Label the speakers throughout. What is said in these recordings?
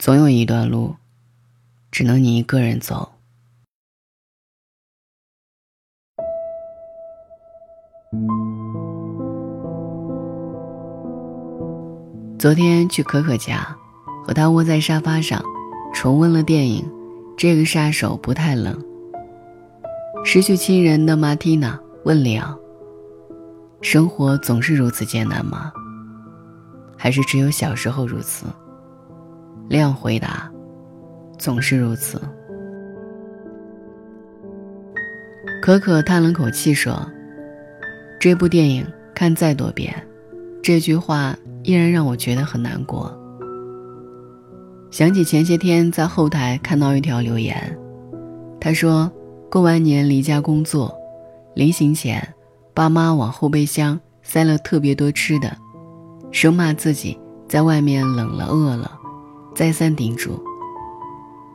Speaker 1: 总有一段路，只能你一个人走。昨天去可可家，和他窝在沙发上，重温了电影《这个杀手不太冷》。失去亲人的马蒂娜问里昂：“生活总是如此艰难吗？还是只有小时候如此？”亮回答：“总是如此。”可可叹了口气说：“这部电影看再多遍，这句话。”依然让我觉得很难过。想起前些天在后台看到一条留言，他说过完年离家工作，临行前，爸妈往后备箱塞了特别多吃的，生怕自己在外面冷了饿了，再三叮嘱。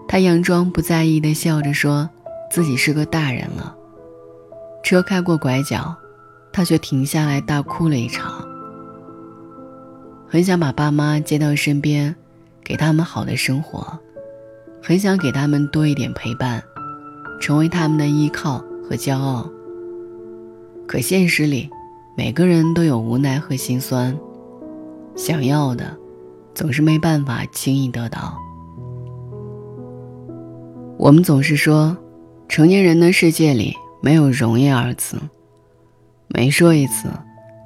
Speaker 1: 他佯装不在意的笑着说自己是个大人了。车开过拐角，他却停下来大哭了一场。很想把爸妈接到身边，给他们好的生活，很想给他们多一点陪伴，成为他们的依靠和骄傲。可现实里，每个人都有无奈和心酸，想要的，总是没办法轻易得到。我们总是说，成年人的世界里没有容易二字，每说一次，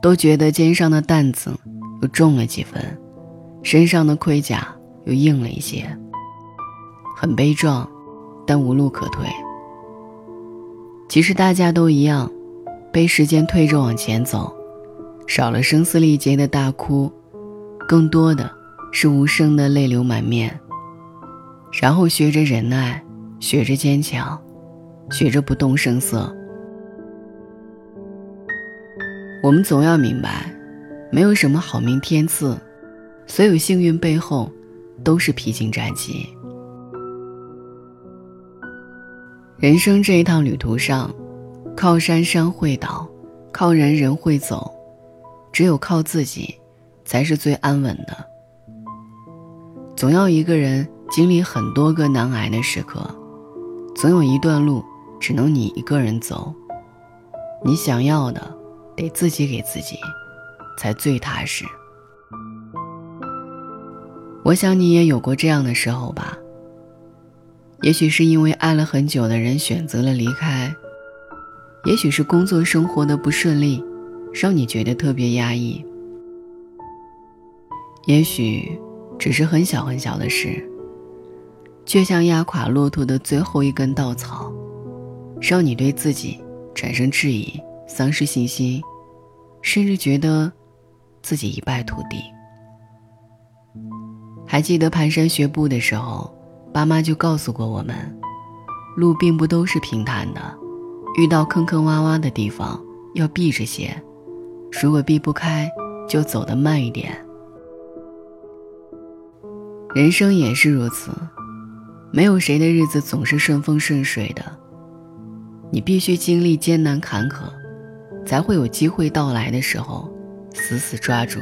Speaker 1: 都觉得肩上的担子。又重了几分，身上的盔甲又硬了一些，很悲壮，但无路可退。其实大家都一样，被时间推着往前走，少了声嘶力竭的大哭，更多的是无声的泪流满面。然后学着忍耐，学着坚强，学着不动声色。我们总要明白。没有什么好命天赐，所有幸运背后，都是披荆斩棘。人生这一趟旅途上，靠山山会倒，靠人人会走，只有靠自己，才是最安稳的。总要一个人经历很多个难挨的时刻，总有一段路只能你一个人走。你想要的，得自己给自己。才最踏实。我想你也有过这样的时候吧。也许是因为爱了很久的人选择了离开，也许是工作生活的不顺利，让你觉得特别压抑。也许只是很小很小的事，却像压垮骆驼的最后一根稻草，让你对自己产生质疑，丧失信心，甚至觉得。自己一败涂地。还记得蹒跚学步的时候，爸妈就告诉过我们，路并不都是平坦的，遇到坑坑洼洼的地方要避着些，如果避不开，就走得慢一点。人生也是如此，没有谁的日子总是顺风顺水的，你必须经历艰难坎坷，才会有机会到来的时候。死死抓住，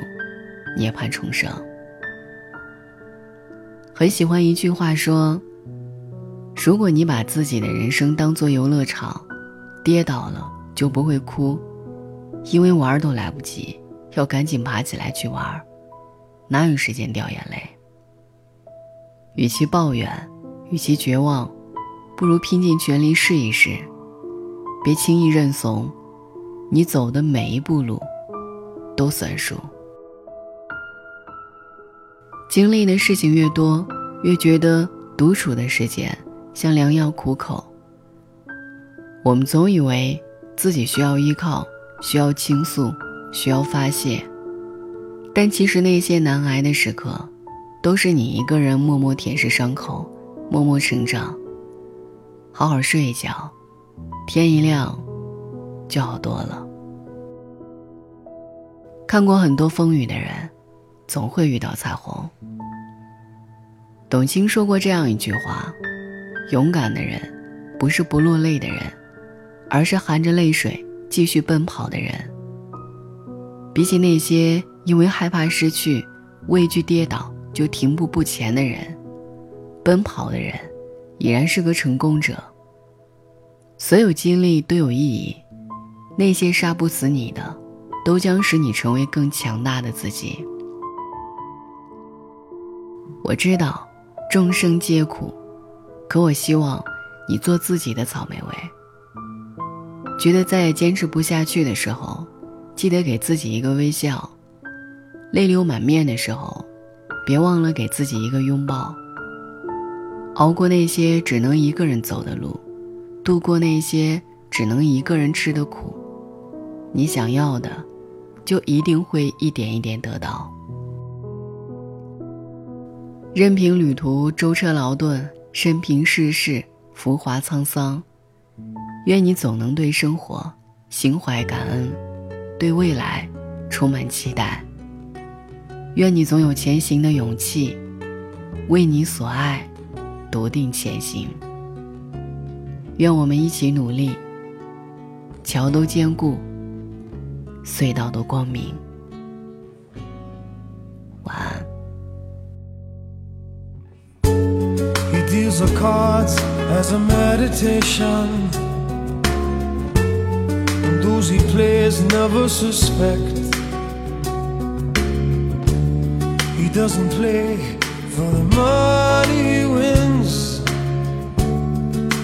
Speaker 1: 涅槃重生。很喜欢一句话说：“如果你把自己的人生当作游乐场，跌倒了就不会哭，因为玩都来不及，要赶紧爬起来去玩，哪有时间掉眼泪？与其抱怨，与其绝望，不如拼尽全力试一试，别轻易认怂，你走的每一步路。”都算数。经历的事情越多，越觉得独处的时间像良药苦口。我们总以为自己需要依靠，需要倾诉，需要发泄，但其实那些难挨的时刻，都是你一个人默默舔舐伤口，默默成长。好好睡一觉，天一亮，就好多了。看过很多风雨的人，总会遇到彩虹。董卿说过这样一句话：“勇敢的人，不是不落泪的人，而是含着泪水继续奔跑的人。比起那些因为害怕失去、畏惧跌倒就停步不前的人，奔跑的人，已然是个成功者。所有经历都有意义，那些杀不死你的，都将使你成为更强大的自己。我知道，众生皆苦，可我希望你做自己的草莓味。觉得再也坚持不下去的时候，记得给自己一个微笑；泪流满面的时候，别忘了给自己一个拥抱。熬过那些只能一个人走的路，度过那些只能一个人吃的苦，你想要的，就一定会一点一点得到。任凭旅途舟车劳顿，身平世事浮华沧桑，愿你总能对生活心怀感恩，对未来充满期待。愿你总有前行的勇气，为你所爱。笃定前行。愿我们一起努力，桥都坚固，隧道都光明。晚安。
Speaker 2: For the money he wins,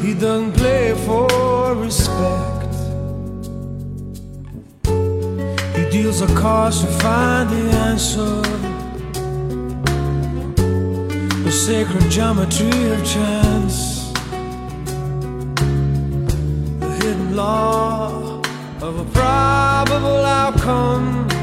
Speaker 2: he doesn't play for respect. He deals a cards to find the answer. The sacred geometry of chance, the hidden law of a probable outcome.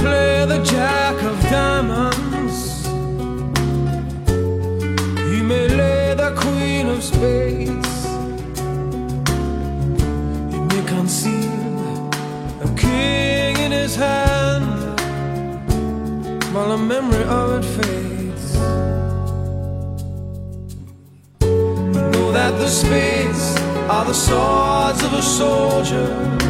Speaker 2: Play the jack of diamonds. He may lay the queen of space. He may conceal a king in his hand while the memory of it fades. I know that the spades are the swords of a soldier.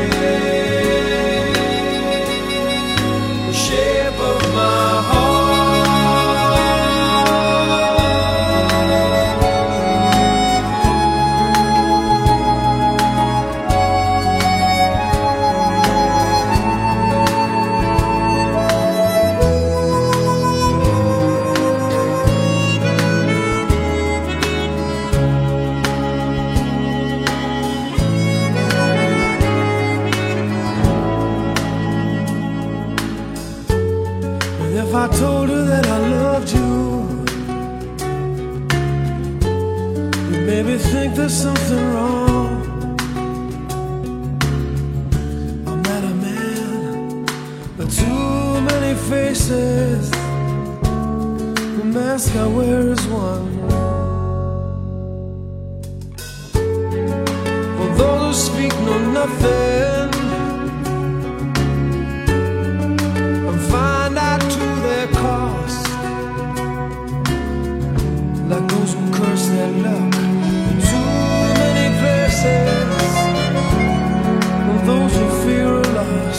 Speaker 2: There's something wrong. I'm not a man, but too many faces. The mask I wear is one. For those who speak know nothing.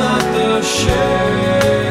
Speaker 2: not the shape,